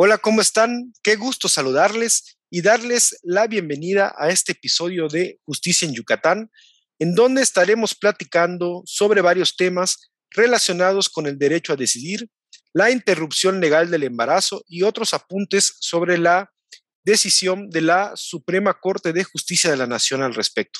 Hola, ¿cómo están? Qué gusto saludarles y darles la bienvenida a este episodio de Justicia en Yucatán, en donde estaremos platicando sobre varios temas relacionados con el derecho a decidir, la interrupción legal del embarazo y otros apuntes sobre la decisión de la Suprema Corte de Justicia de la Nación al respecto.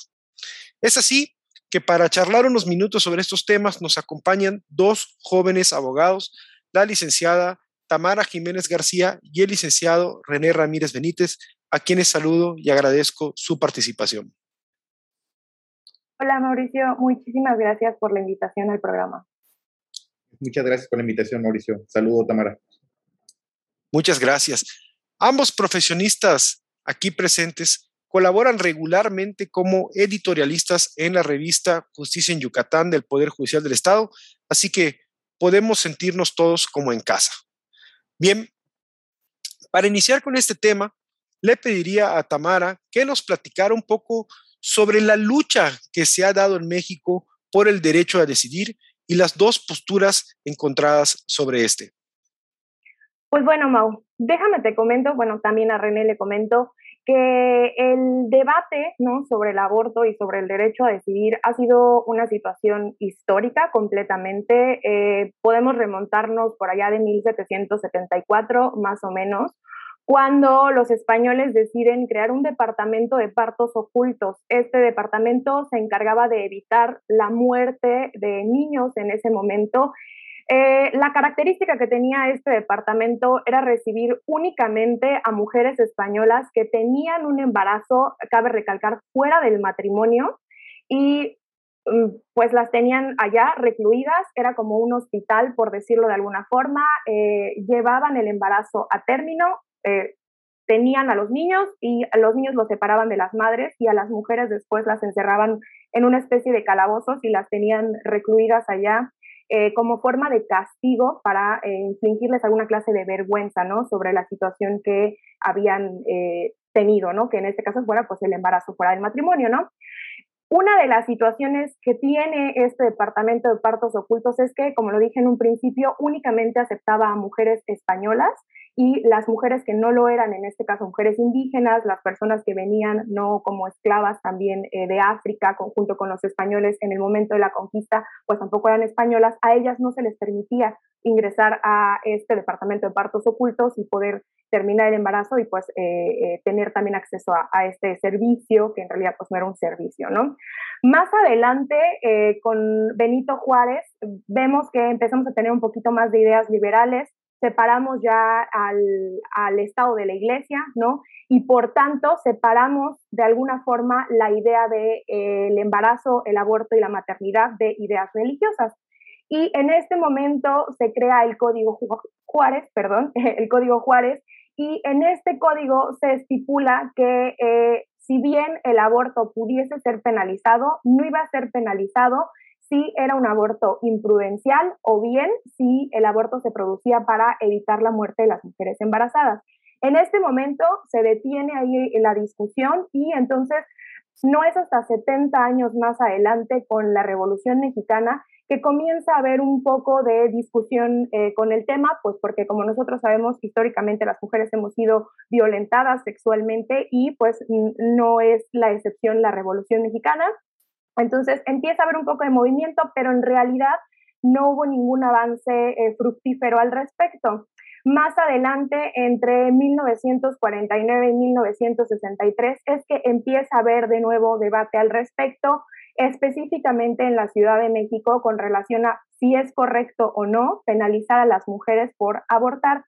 Es así que para charlar unos minutos sobre estos temas nos acompañan dos jóvenes abogados, la licenciada Tamara Jiménez García y el licenciado René Ramírez Benítez, a quienes saludo y agradezco su participación. Hola Mauricio, muchísimas gracias por la invitación al programa. Muchas gracias por la invitación, Mauricio. Saludo, Tamara. Muchas gracias. Ambos profesionistas aquí presentes colaboran regularmente como editorialistas en la revista Justicia en Yucatán del Poder Judicial del Estado, así que podemos sentirnos todos como en casa. Bien, para iniciar con este tema, le pediría a Tamara que nos platicara un poco sobre la lucha que se ha dado en México por el derecho a decidir y las dos posturas encontradas sobre este. Pues bueno, Mau, déjame te comento, bueno, también a René le comento que el debate ¿no? sobre el aborto y sobre el derecho a decidir ha sido una situación histórica completamente. Eh, podemos remontarnos por allá de 1774, más o menos, cuando los españoles deciden crear un departamento de partos ocultos. Este departamento se encargaba de evitar la muerte de niños en ese momento eh, la característica que tenía este departamento era recibir únicamente a mujeres españolas que tenían un embarazo, cabe recalcar, fuera del matrimonio y mm, pues las tenían allá recluidas, era como un hospital, por decirlo de alguna forma, eh, llevaban el embarazo a término, eh, tenían a los niños y los niños los separaban de las madres y a las mujeres después las encerraban en una especie de calabozos y las tenían recluidas allá eh, como forma de castigo para eh, infligirles alguna clase de vergüenza, ¿no? Sobre la situación que habían eh, tenido, ¿no? Que en este caso fuera, pues, el embarazo fuera del matrimonio, ¿no? Una de las situaciones que tiene este departamento de partos ocultos es que, como lo dije en un principio, únicamente aceptaba a mujeres españolas y las mujeres que no lo eran, en este caso mujeres indígenas, las personas que venían no como esclavas también eh, de África, junto con los españoles en el momento de la conquista, pues tampoco eran españolas, a ellas no se les permitía ingresar a este departamento de partos ocultos y poder terminar el embarazo y pues eh, eh, tener también acceso a, este servicio, que en realidad pues no era un servicio, ¿no? Más adelante, con Benito Juárez, vemos que empezamos a tener un poquito más de ideas liberales, separamos ya al, Estado de la Iglesia, ¿no? Y por tanto separamos de alguna forma la idea del de, el embarazo, el aborto y la maternidad de ideas religiosas. Y en este momento se crea el Código Juárez, perdón, el Código Juárez, y en este código se estipula que eh, si bien el aborto pudiese ser penalizado, no iba a ser penalizado si era un aborto imprudencial o bien si el aborto se producía para evitar la muerte de las mujeres embarazadas. En este momento se detiene ahí la discusión y entonces no es hasta 70 años más adelante con la Revolución Mexicana que comienza a haber un poco de discusión eh, con el tema, pues porque como nosotros sabemos, históricamente las mujeres hemos sido violentadas sexualmente y pues no es la excepción la Revolución Mexicana. Entonces empieza a haber un poco de movimiento, pero en realidad no hubo ningún avance eh, fructífero al respecto. Más adelante, entre 1949 y 1963, es que empieza a haber de nuevo debate al respecto, específicamente en la Ciudad de México con relación a si es correcto o no penalizar a las mujeres por abortar.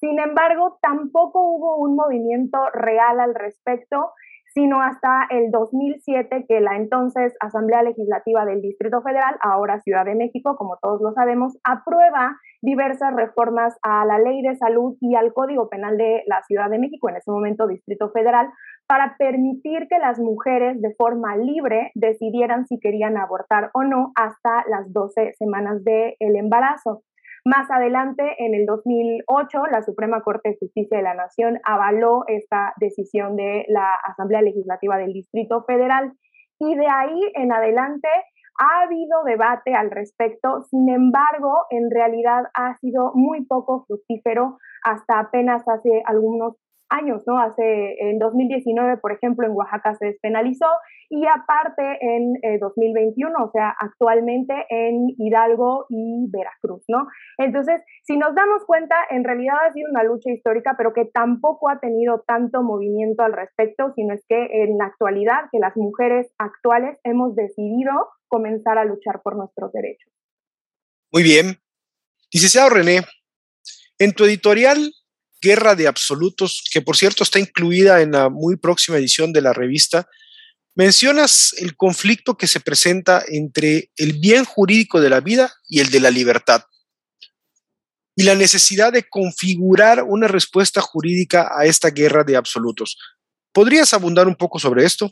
Sin embargo, tampoco hubo un movimiento real al respecto sino hasta el 2007 que la entonces Asamblea Legislativa del Distrito Federal, ahora Ciudad de México, como todos lo sabemos, aprueba diversas reformas a la ley de salud y al Código Penal de la Ciudad de México, en ese momento Distrito Federal, para permitir que las mujeres de forma libre decidieran si querían abortar o no hasta las 12 semanas del embarazo. Más adelante, en el 2008, la Suprema Corte de Justicia de la Nación avaló esta decisión de la Asamblea Legislativa del Distrito Federal y de ahí en adelante ha habido debate al respecto, sin embargo, en realidad ha sido muy poco fructífero. hasta apenas hace algunos años, ¿no? Hace, en 2019, por ejemplo, en Oaxaca se despenalizó y aparte en 2021, eh, o sea, actualmente en Hidalgo y Veracruz, ¿no? Entonces, si nos damos cuenta, en realidad ha sido una lucha histórica, pero que tampoco ha tenido tanto movimiento al respecto, sino es que en la actualidad, que las mujeres actuales hemos decidido comenzar a luchar por nuestros derechos. Muy bien. Licenciado René, en tu editorial Guerra de Absolutos, que por cierto está incluida en la muy próxima edición de la revista, mencionas el conflicto que se presenta entre el bien jurídico de la vida y el de la libertad, y la necesidad de configurar una respuesta jurídica a esta guerra de absolutos. ¿Podrías abundar un poco sobre esto?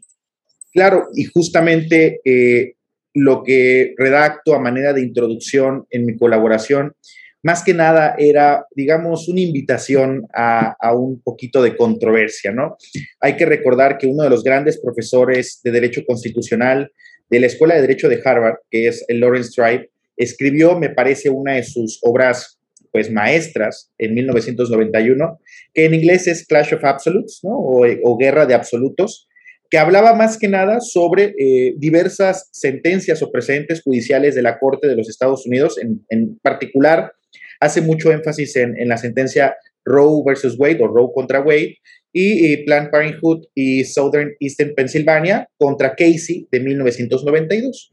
Claro, y justamente eh, lo que redacto a manera de introducción en mi colaboración más que nada era, digamos, una invitación a, un poquito de controversia, ¿no? Hay que recordar que uno de los grandes profesores de Derecho Constitucional de la Escuela de Derecho de Harvard, que es el Lawrence Tribe, escribió, me parece, una de sus obras pues maestras en 1991, que en inglés es Clash of Absolutes, ¿no? O, Guerra de Absolutos, que hablaba más que nada sobre eh, diversas sentencias o precedentes judiciales de la Corte de los Estados Unidos, en, en particular hace mucho énfasis en, la sentencia Roe versus Wade o Roe contra Wade y, Planned Parenthood y Southern Eastern Pennsylvania contra Casey de 1992.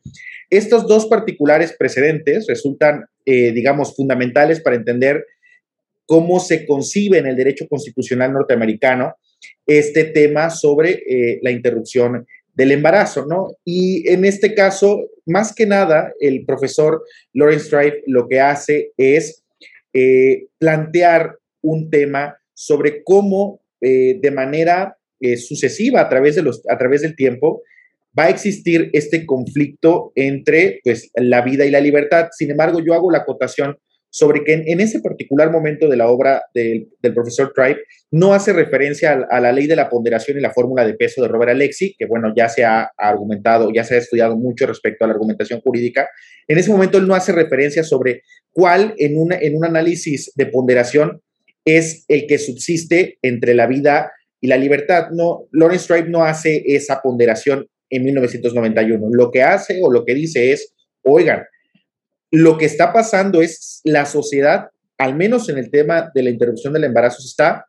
Estos dos particulares precedentes resultan, eh, digamos, fundamentales para entender cómo se concibe en el derecho constitucional norteamericano este tema sobre eh, la interrupción del embarazo, ¿no? Y en este caso, más que nada, el profesor Lawrence Strife lo que hace es eh, plantear un tema sobre cómo eh, de manera eh, sucesiva a través, de los, a través del tiempo va a existir este conflicto entre pues, la vida y la libertad. Sin embargo, yo hago la acotación sobre que en, ese particular momento de la obra del, profesor Tribe no hace referencia a, la ley de la ponderación y la fórmula de peso de Robert Alexi, que bueno, ya se ha argumentado, ya se ha estudiado mucho respecto a la argumentación jurídica. En ese momento él no hace referencia sobre cuál en, en un análisis de ponderación es el que subsiste entre la vida y la libertad. No, Lawrence Tribe no hace esa ponderación en 1991. Lo que hace o lo que dice es, oigan, lo que está pasando es la sociedad, al menos en el tema de la interrupción del embarazo, se está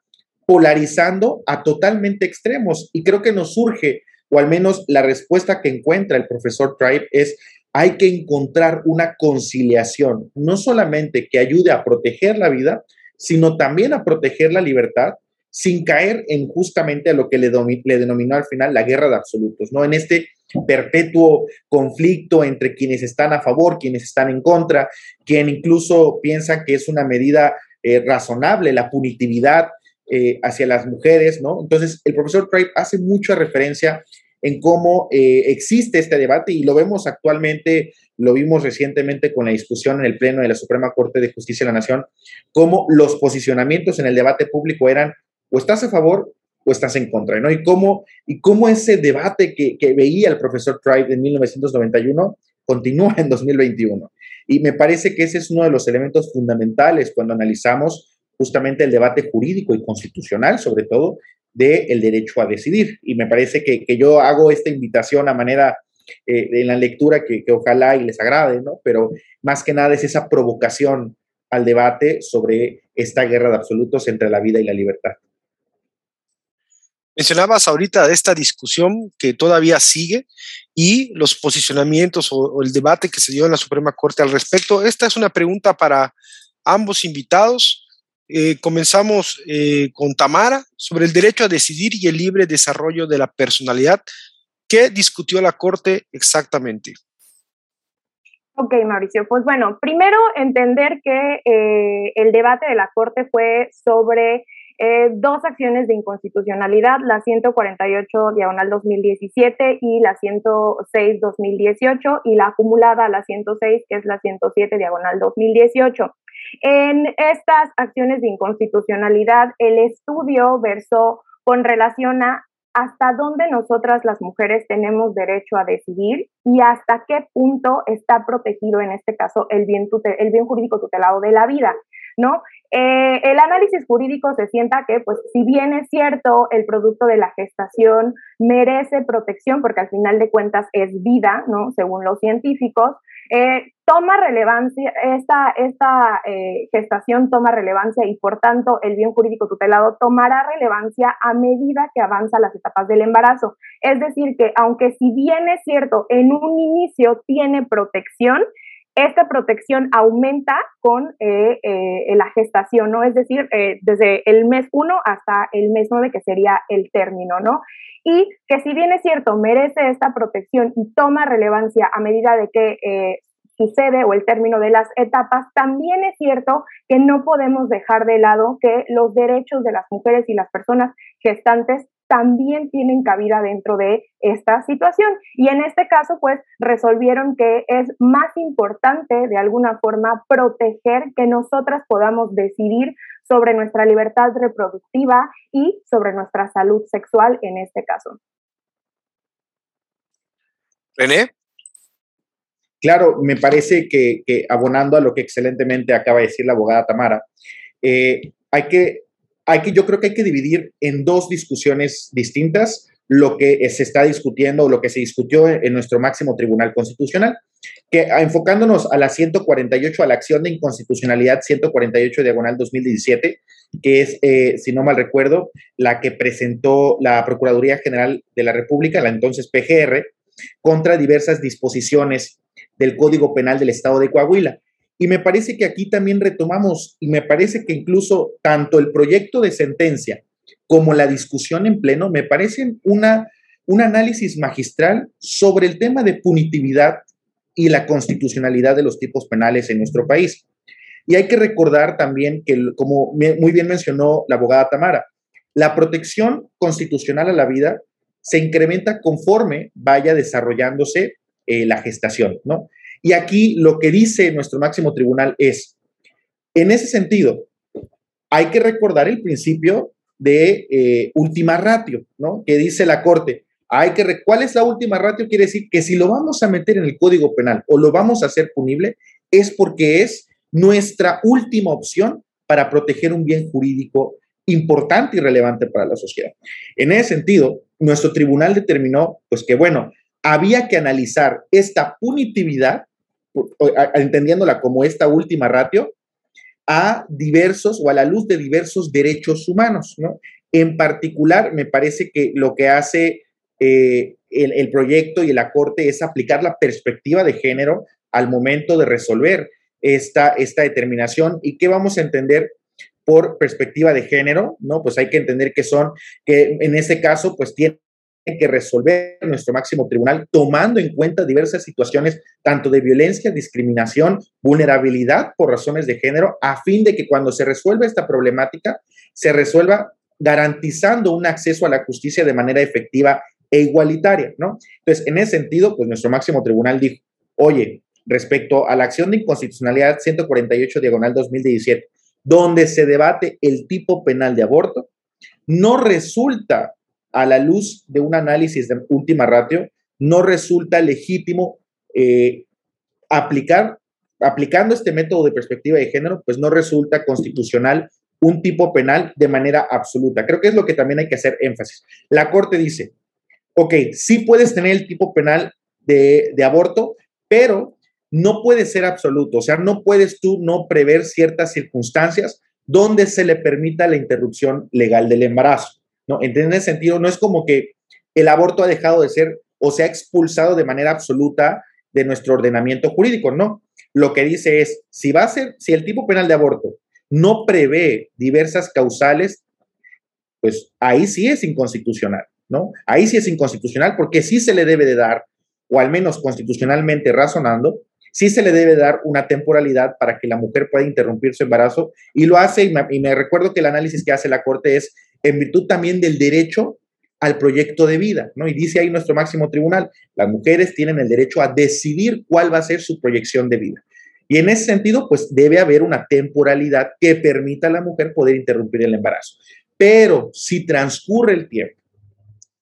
polarizando a totalmente extremos. Y creo que nos surge, o al menos la respuesta que encuentra el profesor Tribe es, hay que encontrar una conciliación, no solamente que ayude a proteger la vida, sino también a proteger la libertad sin caer en justamente a lo que le, le denominó al final la guerra de absolutos, ¿no? En este perpetuo conflicto entre quienes están a favor, quienes están en contra, quien incluso piensa que es una medida eh, razonable la punitividad eh, hacia las mujeres, ¿no? Entonces, el profesor Craig hace mucha referencia en cómo eh, existe este debate y lo vemos actualmente, lo vimos recientemente con la discusión en el Pleno de la Suprema Corte de Justicia de la Nación, cómo los posicionamientos en el debate público eran o estás a favor o estás en contra, ¿no? Y cómo, y cómo ese debate que, veía el profesor Tribe en 1991 continúa en 2021. Y me parece que ese es uno de los elementos fundamentales cuando analizamos justamente el debate jurídico y constitucional, sobre todo, del derecho a decidir. Y me parece que, yo hago esta invitación a manera eh, en la lectura que, que, ojalá y les agrade, ¿no? Pero más que nada es esa provocación al debate sobre esta guerra de absolutos entre la vida y la libertad. Mencionabas ahorita esta discusión que todavía sigue y los posicionamientos o, el debate que se dio en la Suprema Corte al respecto. Esta es una pregunta para ambos invitados. Eh, comenzamos eh, con Tamara sobre el derecho a decidir y el libre desarrollo de la personalidad. ¿Qué discutió la Corte exactamente? Ok, Mauricio. Pues bueno, primero entender que eh, el debate de la Corte fue sobre eh, dos acciones de inconstitucionalidad, la 148 diagonal 2017 y la 106 2018 y la acumulada la 106 que es la 107 diagonal 2018. En estas acciones de inconstitucionalidad, el estudio versó con relación a hasta dónde nosotras las mujeres tenemos derecho a decidir y hasta qué punto está protegido en este caso el bien, el bien jurídico tutelado de la vida. ¿no? Eh, el análisis jurídico se sienta que, pues, si bien es cierto, el producto de la gestación merece protección, porque al final de cuentas es vida, ¿no? Según los científicos, eh, toma relevancia, esta, eh, gestación toma relevancia y por tanto el bien jurídico tutelado tomará relevancia a medida que avanza las etapas del embarazo. Es decir, que aunque si bien es cierto, en un inicio tiene protección, esta protección aumenta con eh, la gestación, ¿no? Es decir, desde el mes 1 hasta el mes 9, que sería el término, ¿no? Y que si bien es cierto, merece esta protección y toma relevancia a medida de que sucede o el término de las etapas, también es cierto que no podemos dejar de lado que los derechos de las mujeres y las personas gestantes también tienen cabida dentro de esta situación. Y en este caso, pues resolvieron que es más importante de alguna forma proteger que nosotras podamos decidir sobre nuestra libertad reproductiva y sobre nuestra salud sexual en este caso. René. Claro, me parece que, abonando a lo que excelentemente acaba de decir la abogada Tamara, eh, hay, que, hay que, yo creo que hay que dividir en dos discusiones distintas lo que se está discutiendo o lo que se discutió en nuestro máximo tribunal constitucional, que enfocándonos a la 148, a la acción de inconstitucionalidad 148 diagonal 2017, que es, eh, si no mal recuerdo, la que presentó la Procuraduría General de la República, la entonces PGR, contra diversas disposiciones del Código Penal del Estado de Coahuila. Y me parece que aquí también retomamos, y me parece que incluso tanto el proyecto de sentencia como la discusión en pleno me parecen una, un análisis magistral sobre el tema de punitividad y la constitucionalidad de los tipos penales en nuestro país. Y hay que recordar también que, como muy bien mencionó la abogada Tamara, la protección constitucional a la vida se incrementa conforme vaya desarrollándose eh, la gestación, ¿no? Y aquí lo que dice nuestro máximo tribunal es, en ese sentido, hay que recordar el principio de eh, última ratio, ¿no? Que dice la Corte, hay que, ¿cuál es la última ratio? Quiere decir que si lo vamos a meter en el Código Penal o lo vamos a hacer punible, es porque es nuestra última opción para proteger un bien jurídico importante y relevante para la sociedad. En ese sentido, nuestro tribunal determinó, pues que bueno, había que analizar esta punitividad, entendiéndola como esta última ratio, a diversos o a la luz de diversos derechos humanos, ¿no? En particular, me parece que lo que hace eh, el, proyecto y la Corte es aplicar la perspectiva de género al momento de resolver esta, esta determinación y qué vamos a entender por perspectiva de género, ¿no? Pues hay que entender que son, que en este caso, pues tiene que resolver nuestro máximo tribunal tomando en cuenta diversas situaciones tanto de violencia, discriminación, vulnerabilidad por razones de género, a fin de que cuando se resuelva esta problemática, se resuelva garantizando un acceso a la justicia de manera efectiva e igualitaria, ¿no? Entonces, en ese sentido, pues nuestro máximo tribunal dijo, oye, respecto a la acción de inconstitucionalidad 148 diagonal 2017, donde se debate el tipo penal de aborto, no resulta a la luz de un análisis de última ratio, no resulta legítimo eh, aplicar, aplicando este método de perspectiva de género, pues no resulta constitucional un tipo penal de manera absoluta. Creo que es lo que también hay que hacer énfasis. La Corte dice, ok, sí puedes tener el tipo penal de, de aborto, pero no puede ser absoluto, o sea, no puedes tú no prever ciertas circunstancias donde se le permita la interrupción legal del embarazo. ¿No? En ese sentido, no es como que el aborto ha dejado de ser o se ha expulsado de manera absoluta de nuestro ordenamiento jurídico, no. Lo que dice es, si va a ser, si el tipo penal de aborto no prevé diversas causales, pues ahí sí es inconstitucional, ¿no? Ahí sí es inconstitucional porque sí se le debe de dar, o al menos constitucionalmente razonando, sí se le debe dar una temporalidad para que la mujer pueda interrumpir su embarazo y lo hace, y me, y me recuerdo que el análisis que hace la Corte es en virtud también del derecho al proyecto de vida, ¿no? Y dice ahí nuestro máximo tribunal, las mujeres tienen el derecho a decidir cuál va a ser su proyección de vida. Y en ese sentido, pues debe haber una temporalidad que permita a la mujer poder interrumpir el embarazo. Pero si transcurre el tiempo,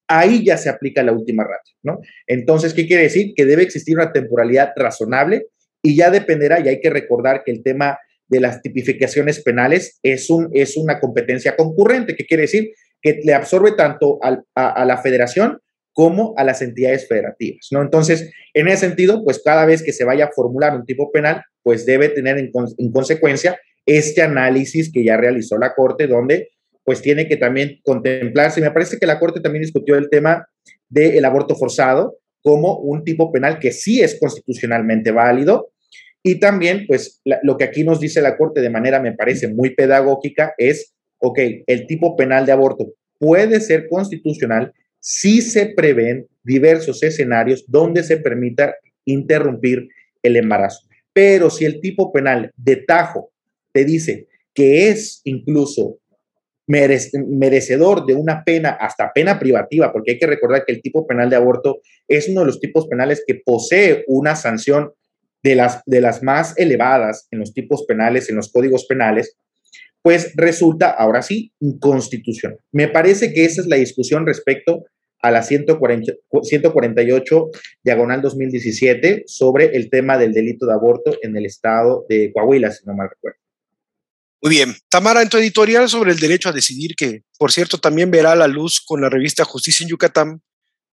ahí ya se aplica la última ratio, ¿no? Entonces, ¿qué quiere decir? Que debe existir una temporalidad razonable y ya dependerá, y hay que recordar que el tema de las tipificaciones penales es, un, es una competencia concurrente, que quiere decir que le absorbe tanto a, la federación como a las entidades federativas, ¿no? Entonces, en ese sentido, pues cada vez que se vaya a formular un tipo penal, pues debe tener en, en consecuencia este análisis que ya realizó la Corte, donde pues tiene que también contemplarse. Me parece que la Corte también discutió el tema del aborto forzado como un tipo penal que sí es constitucionalmente válido. Y también, pues, lo que aquí nos dice la Corte de manera, me parece, muy pedagógica es, ok, el tipo penal de aborto puede ser constitucional si se prevén diversos escenarios donde se permita interrumpir el embarazo. Pero si el tipo penal de tajo te dice que es incluso merecedor de una pena, hasta pena privativa, porque hay que recordar que el tipo penal de aborto es uno de los tipos penales que posee una sanción de las, de las más elevadas en los tipos penales, en los códigos penales, pues resulta ahora sí inconstitucional. Me parece que esa es la discusión respecto a la 148 diagonal 2017 sobre el tema del delito de aborto en el estado de Coahuila, si no mal recuerdo. Muy bien. Tamara, en tu editorial sobre el derecho a decidir, que por cierto también verá la luz con la revista Justicia en Yucatán,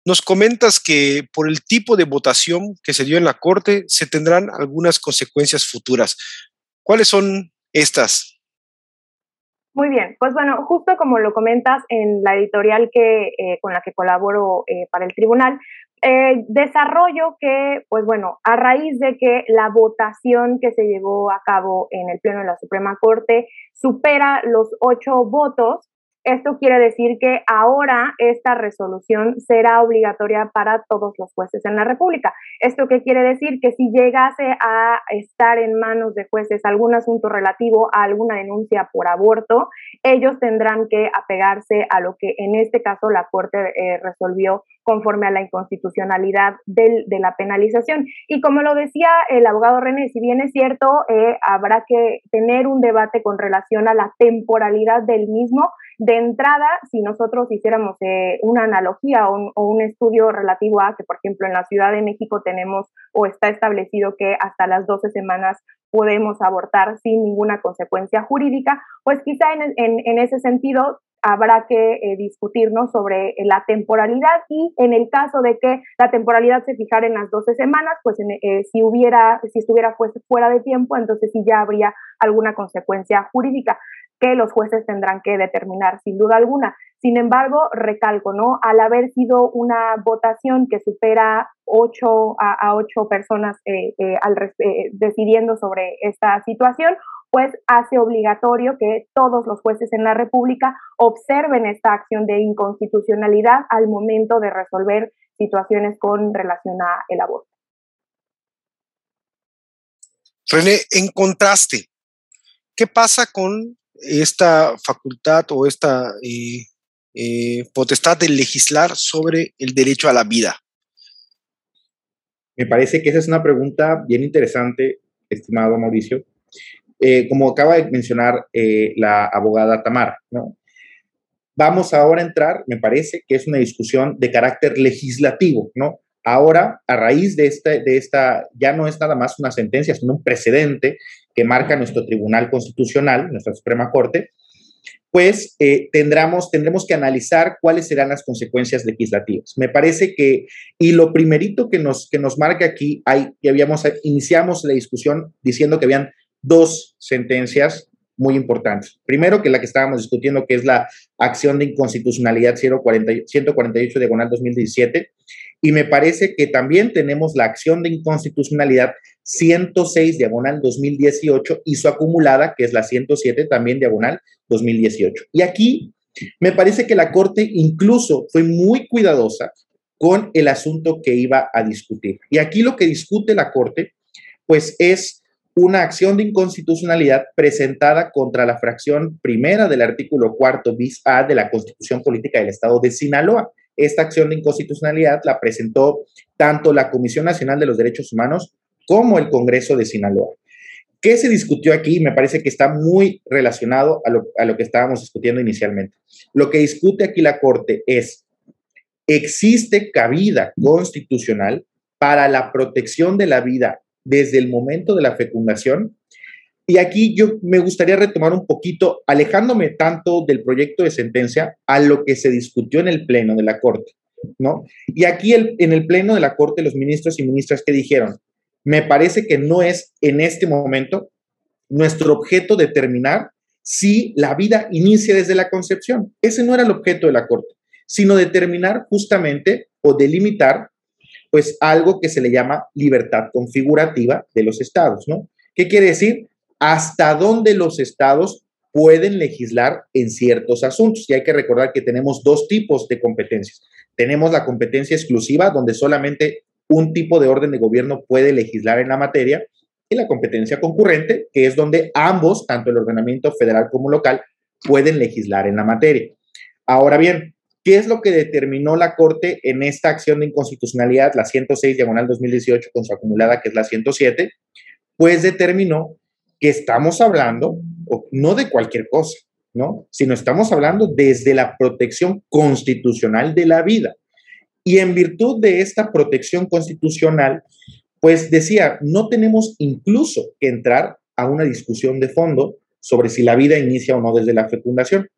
nos comentas que por el tipo de votación que se dio en la Corte se tendrán algunas consecuencias futuras. ¿Cuáles son estas? Muy bien, pues bueno, justo como lo comentas en la editorial que, eh, con la que colaboro eh, para el tribunal, eh, desarrollo que, pues bueno, a raíz de que la votación que se llevó a cabo en el Pleno de la Suprema Corte supera los ocho votos, esto quiere decir que ahora esta resolución será obligatoria para todos los jueces en la República. ¿Esto qué quiere decir? Que si llegase a estar en manos de jueces algún asunto relativo a alguna denuncia por aborto, ellos tendrán que apegarse a lo que en este caso la Corte eh, resolvió conforme a la inconstitucionalidad de la penalización. Y como lo decía el abogado René, si bien es cierto, eh, habrá que tener un debate con relación a la temporalidad del mismo. De entrada, si nosotros hiciéramos eh, una analogía o un, estudio relativo a que, por ejemplo, en la Ciudad de México tenemos o está establecido que hasta las 12 semanas podemos abortar sin ninguna consecuencia jurídica, pues quizá en, en ese sentido habrá que eh, discutirnos sobre eh, la temporalidad y en el caso de que la temporalidad se fijara en las 12 semanas, pues eh, si hubiera, si estuviera fuera de tiempo, entonces sí ya habría alguna consecuencia jurídica que los jueces tendrán que determinar sin duda alguna. Sin embargo, recalco, ¿no? Al haber sido una votación que supera ocho a, ocho personas al, decidiendo sobre esta situación, pues hace obligatorio que todos los jueces en la República observen esta acción de inconstitucionalidad al momento de resolver situaciones con relación a el aborto. René, en contraste, ¿qué pasa con esta facultad o esta eh, eh, potestad de legislar sobre el derecho a la vida? Me parece que esa es una pregunta bien interesante, estimado Mauricio, eh, como acaba de mencionar la abogada Tamar, ¿no? Vamos ahora a entrar, me parece que es una discusión de carácter legislativo, ¿no? Ahora, a raíz de esta, de esta, ya no es nada más una sentencia, sino un precedente que marca nuestro Tribunal Constitucional, nuestra Suprema Corte, pues eh, tendremos, tendremos que analizar cuáles serán las consecuencias legislativas. Me parece que, y lo primerito que nos, que nos marca aquí, hay, que habíamos, iniciamos la discusión diciendo que habían dos sentencias muy importantes. Primero, que la que estábamos discutiendo, que es la acción de inconstitucionalidad 148 diagonal 2017, y me parece que también tenemos la acción de inconstitucionalidad 106 diagonal 2018 y su acumulada, que es la 107 también diagonal 2018. Y aquí me parece que la Corte incluso fue muy cuidadosa con el asunto que iba a discutir. Y aquí lo que discute la Corte, pues es una acción de inconstitucionalidad presentada contra la fracción primera del artículo cuarto bis A de la Constitución Política del Estado de Sinaloa. Esta acción de inconstitucionalidad la presentó tanto la Comisión Nacional de los Derechos Humanos como el Congreso de Sinaloa. ¿Qué se discutió aquí? Me parece que está muy relacionado a lo, que estábamos discutiendo inicialmente. Lo que discute aquí la Corte es, ¿existe cabida constitucional para la protección de la vida desde el momento de la fecundación. Y aquí yo me gustaría retomar un poquito, alejándome tanto del proyecto de sentencia a lo que se discutió en el Pleno de la Corte, ¿no? Y aquí en el Pleno de la Corte, los ministros y ministras que dijeron, me parece que no es en este momento nuestro objeto determinar si la vida inicia desde la concepción. Ese no era el objeto de la Corte, sino determinar justamente o delimitar pues algo que se le llama libertad configurativa de los estados, ¿no? ¿Qué quiere decir? Hasta dónde los estados pueden legislar en ciertos asuntos. Y hay que recordar que tenemos dos tipos de competencias. Tenemos la competencia exclusiva, donde solamente un tipo de orden de gobierno puede legislar en la materia, y la competencia concurrente, que es donde ambos, tanto el ordenamiento federal como local, pueden legislar en la materia. Ahora bien, ¿qué es lo que determinó la Corte en esta acción de inconstitucionalidad, la 106 diagonal 2018 con su acumulada, que es la 107? Pues determinó que estamos hablando no de cualquier cosa, ¿no? Sino estamos hablando desde la protección constitucional de la vida. Y en virtud de esta protección constitucional, pues decía, no tenemos incluso que entrar a una discusión de fondo sobre si la vida inicia o no desde la fecundación.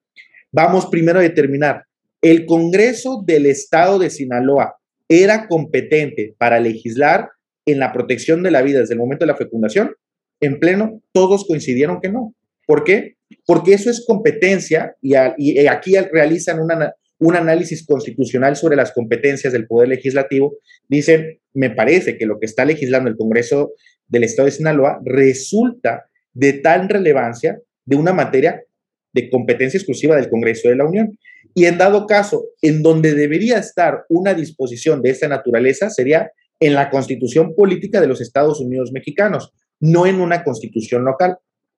Vamos primero a determinar, ¿el Congreso del Estado de Sinaloa era competente para legislar en la protección de la vida desde el momento de la fecundación? En pleno, todos coincidieron que no. ¿Por qué? Porque eso es competencia y, aquí realizan una, un análisis constitucional sobre las competencias del Poder Legislativo, dicen, me parece que lo que está legislando el Congreso del Estado de Sinaloa resulta de tal relevancia de una materia de competencia exclusiva del Congreso de la Unión. Y en dado caso, en donde debería estar una disposición de esta naturaleza sería en la constitución política de los Estados Unidos mexicanos, no en una constitución local.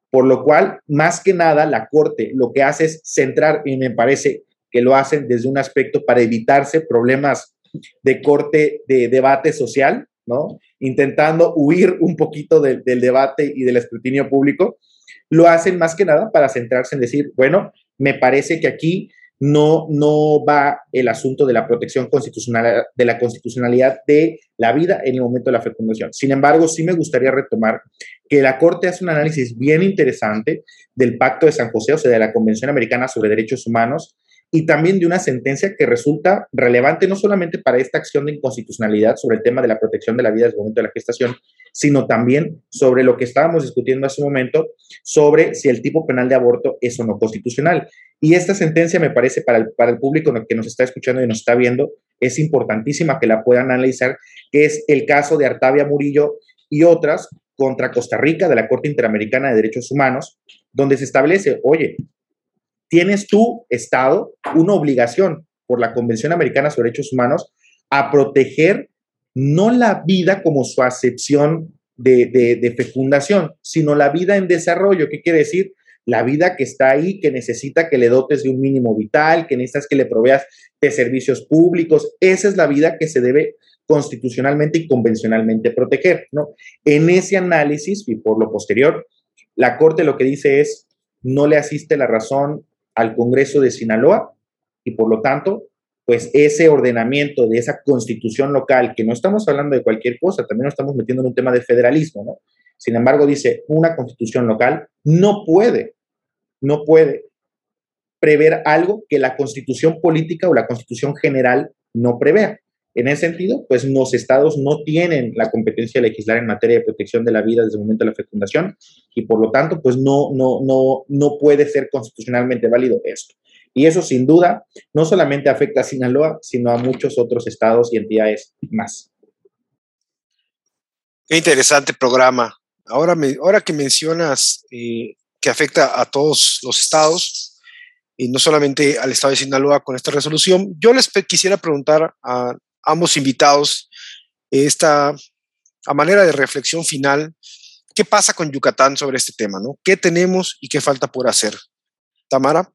Por lo cual, más que nada, la Corte lo que hace es centrar, y me parece que lo hacen desde un aspecto para evitarse problemas de corte de debate social, ¿no? Intentando huir un poquito del debate y del escrutinio público, lo hacen más que nada para centrarse en decir, bueno, me parece que aquí no, no va el asunto de la protección constitucional, de la constitucionalidad de la vida en el momento de la fecundación. Sin embargo, sí me gustaría retomar que la Corte hace un análisis bien interesante del Pacto de San José, o sea, de la Convención Americana sobre Derechos Humanos, y también de una sentencia que resulta relevante no solamente para esta acción de inconstitucionalidad sobre el tema de la protección de la vida desde el momento de la gestación, sino también sobre lo que estábamos discutiendo hace un momento, sobre si el tipo penal de aborto es o no constitucional. Y esta sentencia me parece para el, para el público que nos está escuchando y nos está viendo, es importantísima que la puedan analizar, que es el caso de Artavia Murillo y otras contra Costa Rica de la Corte Interamericana de Derechos Humanos, donde se establece, oye, tienes tú, Estado, una obligación por la Convención Americana sobre Derechos Humanos a proteger no la vida como su acepción de, fecundación, sino la vida en desarrollo. ¿Qué quiere decir? La vida que está ahí, que necesita que le dotes de un mínimo vital, que necesitas que le proveas de servicios públicos. Esa es la vida que se debe constitucionalmente y convencionalmente proteger, ¿no? En ese análisis y por lo posterior, la Corte lo que dice es, no le asiste la razón al Congreso de Sinaloa y por lo tanto, pues ese ordenamiento de esa constitución local, que no estamos hablando de cualquier cosa, también nos estamos metiendo en un tema de federalismo, ¿no? Sin embargo, dice, una constitución local no puede, no puede prever algo que la constitución política o la constitución general no prevea. En ese sentido, pues los estados no tienen la competencia de legislar en materia de protección de la vida desde el momento de la fecundación y por lo tanto, pues no, no, no, no puede ser constitucionalmente válido esto. Y eso sin duda no solamente afecta a Sinaloa, sino a muchos otros estados y entidades más. Qué interesante programa. Ahora, me, ahora que mencionas eh, que afecta a todos los estados y no solamente al estado de Sinaloa con esta resolución, yo les quisiera preguntar a ambos invitados esta a manera de reflexión final, ¿qué pasa con Yucatán sobre este tema? ¿no? ¿Qué tenemos y qué falta por hacer? Tamara.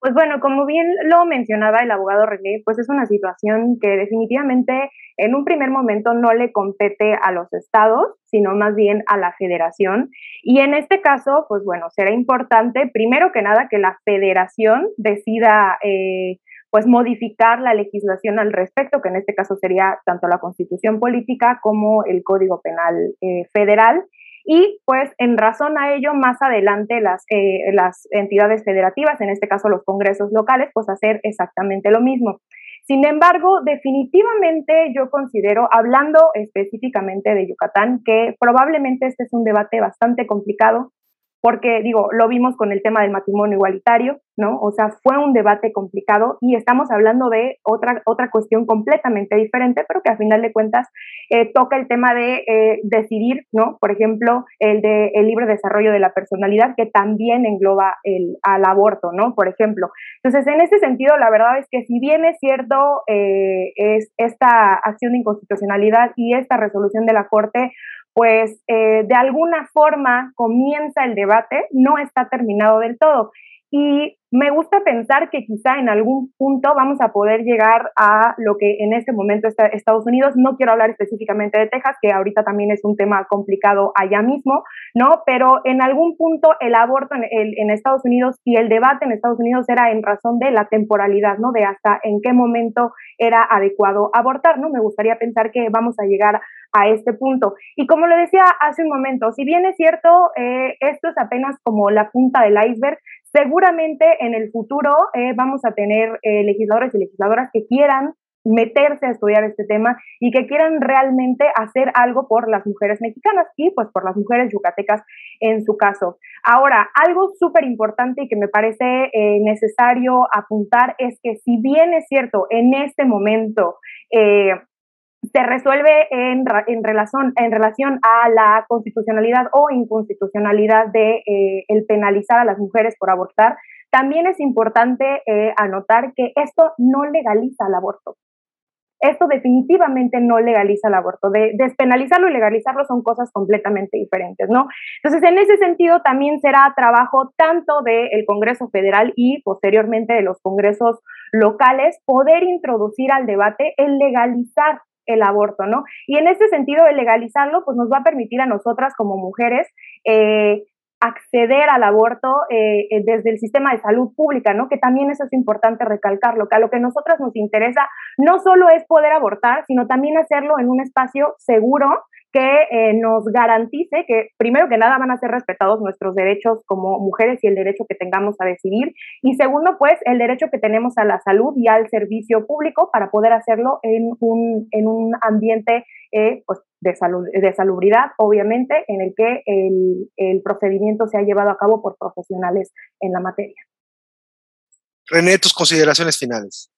Pues bueno, como bien lo mencionaba el abogado René, pues es una situación que definitivamente en un primer momento no le compete a los estados, sino más bien a la federación. Y en este caso, pues bueno, será importante, primero que nada, que la federación decida eh, pues modificar la legislación al respecto, que en este caso sería tanto la constitución política como el Código Penal eh, Federal. y pues en razón a ello más adelante las, eh, las entidades federativas, en este caso los congresos locales, pues hacer exactamente lo mismo. Sin embargo, definitivamente yo considero, hablando específicamente de Yucatán, que probablemente este es un debate bastante complicado, porque digo, lo vimos con el tema del matrimonio igualitario, ¿no? O sea, fue un debate complicado y estamos hablando de otra, otra cuestión completamente diferente, pero que a final de cuentas eh, toca el tema de eh, decidir, ¿no? Por ejemplo, el de el libre desarrollo de la personalidad, que también engloba el, al aborto, ¿no? Por ejemplo. Entonces, en ese sentido, la verdad es que si bien es cierto eh, es esta acción de inconstitucionalidad y esta resolución de la Corte, pues de alguna forma comienza el debate, no está terminado del todo. Y me gusta pensar que quizá en algún punto vamos a poder llegar a lo que en este momento está Estados Unidos. No quiero hablar específicamente de Texas, que ahorita también es un tema complicado allá mismo, ¿no? Pero en algún punto el aborto en, en Estados Unidos y el debate en Estados Unidos era en razón de la temporalidad, ¿no? De hasta en qué momento era adecuado abortar, ¿no? Me gustaría pensar que vamos a llegar a este punto. Y como lo decía hace un momento, si bien es cierto, eh, esto es apenas como la punta del iceberg, seguramente en el futuro eh, vamos a tener eh, legisladores y legisladoras que quieran meterse a estudiar este tema y que quieran realmente hacer algo por las mujeres mexicanas y pues por las mujeres yucatecas en su caso. Ahora, algo súper importante y que me parece necesario apuntar es que si bien es cierto, en este momento se resuelve en, en, relación, en relación a la constitucionalidad o inconstitucionalidad de eh, el penalizar a las mujeres por abortar, también es importante eh, anotar que esto no legaliza el aborto. Esto definitivamente no legaliza el aborto. De, despenalizarlo y legalizarlo son cosas completamente diferentes, ¿no? Entonces, en ese sentido, también será trabajo tanto del Congreso Federal y posteriormente de los congresos locales poder introducir al debate el legalizar el aborto, ¿no? Y en ese sentido, el legalizarlo, pues nos va a permitir a nosotras como mujeres eh, acceder al aborto eh, eh, desde el sistema de salud pública, ¿no? Que también eso es importante recalcarlo, que a lo que a nosotras nos interesa no solo es poder abortar, sino también hacerlo en un espacio seguro que eh, nos garantice que, primero que nada, van a ser respetados nuestros derechos como mujeres y el derecho que tengamos a decidir. Y segundo, pues, el derecho que tenemos a la salud y al servicio público para poder hacerlo en un, en un ambiente eh, pues, de, salud, de salubridad, obviamente, en el que el, el procedimiento se ha llevado a cabo por profesionales en la materia. René, tus consideraciones finales.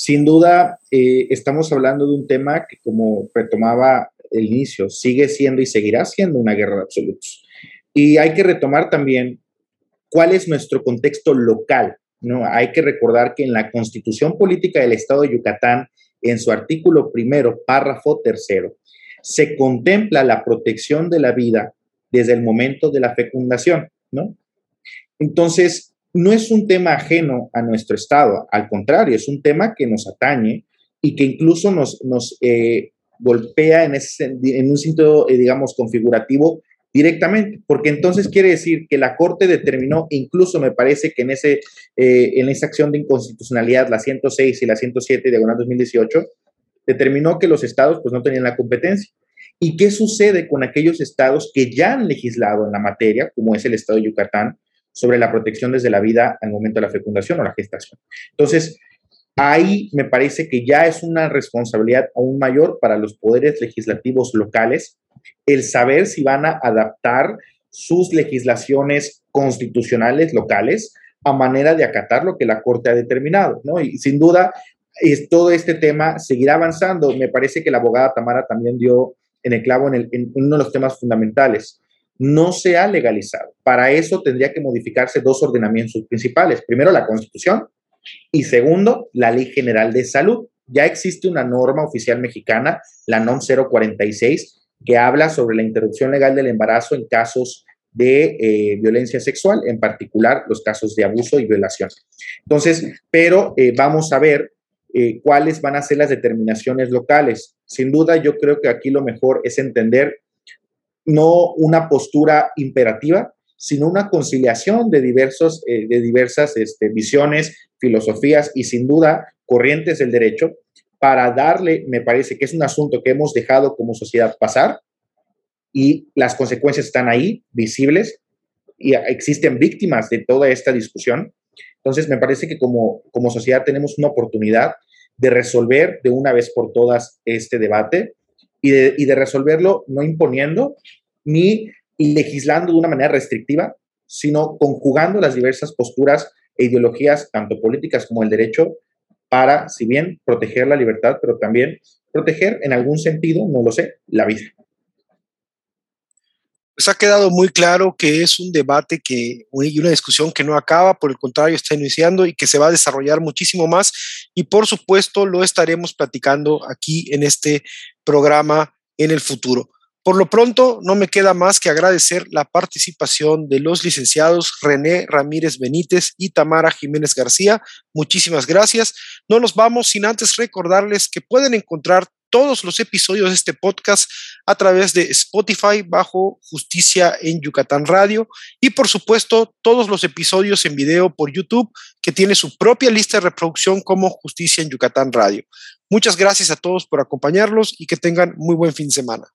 Sin duda, eh, estamos hablando de un tema que, como retomaba el inicio, sigue siendo y seguirá siendo una guerra de absolutos. Y hay que retomar también cuál es nuestro contexto local. ¿no? Hay que recordar que en la Constitución Política del Estado de Yucatán, en su artículo primero, párrafo tercero, se contempla la protección de la vida desde el momento de la fecundación, ¿no? Entonces, no es un tema ajeno a nuestro Estado, al contrario, es un tema que nos atañe y que incluso nos, nos eh, golpea en, ese, en un sentido, eh, digamos, configurativo directamente, porque entonces quiere decir que la Corte determinó, incluso me parece que en, ese, eh, en esa acción de inconstitucionalidad, la 106 y la 107, diagonal 2018, determinó que los estados pues no tenían la competencia. ¿Y qué sucede con aquellos estados que ya han legislado en la materia, como es el estado de Yucatán, sobre la protección desde la vida al momento de la fecundación o la gestación. Entonces, ahí me parece que ya es una responsabilidad aún mayor para los poderes legislativos locales el saber si van a adaptar sus legislaciones constitucionales locales a manera de acatar lo que la Corte ha determinado, ¿no? Y sin duda, es, todo este tema seguirá avanzando. Me parece que la abogada Tamara también dio en el clavo en, uno de los temas fundamentales no se ha legalizado. Para eso tendría que modificarse dos ordenamientos principales. Primero, la Constitución y segundo, la Ley General de Salud. Ya existe una norma oficial mexicana, la NOM 046, que habla sobre la interrupción legal del embarazo en casos de eh, violencia sexual, en particular los casos de abuso y violación. Entonces, pero eh, vamos a ver eh, cuáles van a ser las determinaciones locales. Sin duda, yo creo que aquí lo mejor es entender no una postura imperativa, sino una conciliación de, diversos, eh, de diversas este, visiones, filosofías y sin duda corrientes del derecho para darle, me parece que es un asunto que hemos dejado como sociedad pasar y las consecuencias están ahí, visibles, y existen víctimas de toda esta discusión. Entonces, me parece que como, como sociedad tenemos una oportunidad de resolver de una vez por todas este debate y de, y de resolverlo no imponiendo ni legislando de una manera restrictiva, sino conjugando las diversas posturas e ideologías, tanto políticas como el derecho, para, si bien, proteger la libertad, pero también proteger en algún sentido, no lo sé, la vida. Pues ha quedado muy claro que es un debate que, y una discusión que no acaba, por el contrario, está iniciando y que se va a desarrollar muchísimo más. Y por supuesto, lo estaremos platicando aquí en este programa en el futuro. Por lo pronto, no me queda más que agradecer la participación de los licenciados René Ramírez Benítez y Tamara Jiménez García. Muchísimas gracias. No nos vamos sin antes recordarles que pueden encontrar todos los episodios de este podcast a través de Spotify bajo Justicia en Yucatán Radio y por supuesto todos los episodios en video por YouTube que tiene su propia lista de reproducción como Justicia en Yucatán Radio. Muchas gracias a todos por acompañarlos y que tengan muy buen fin de semana.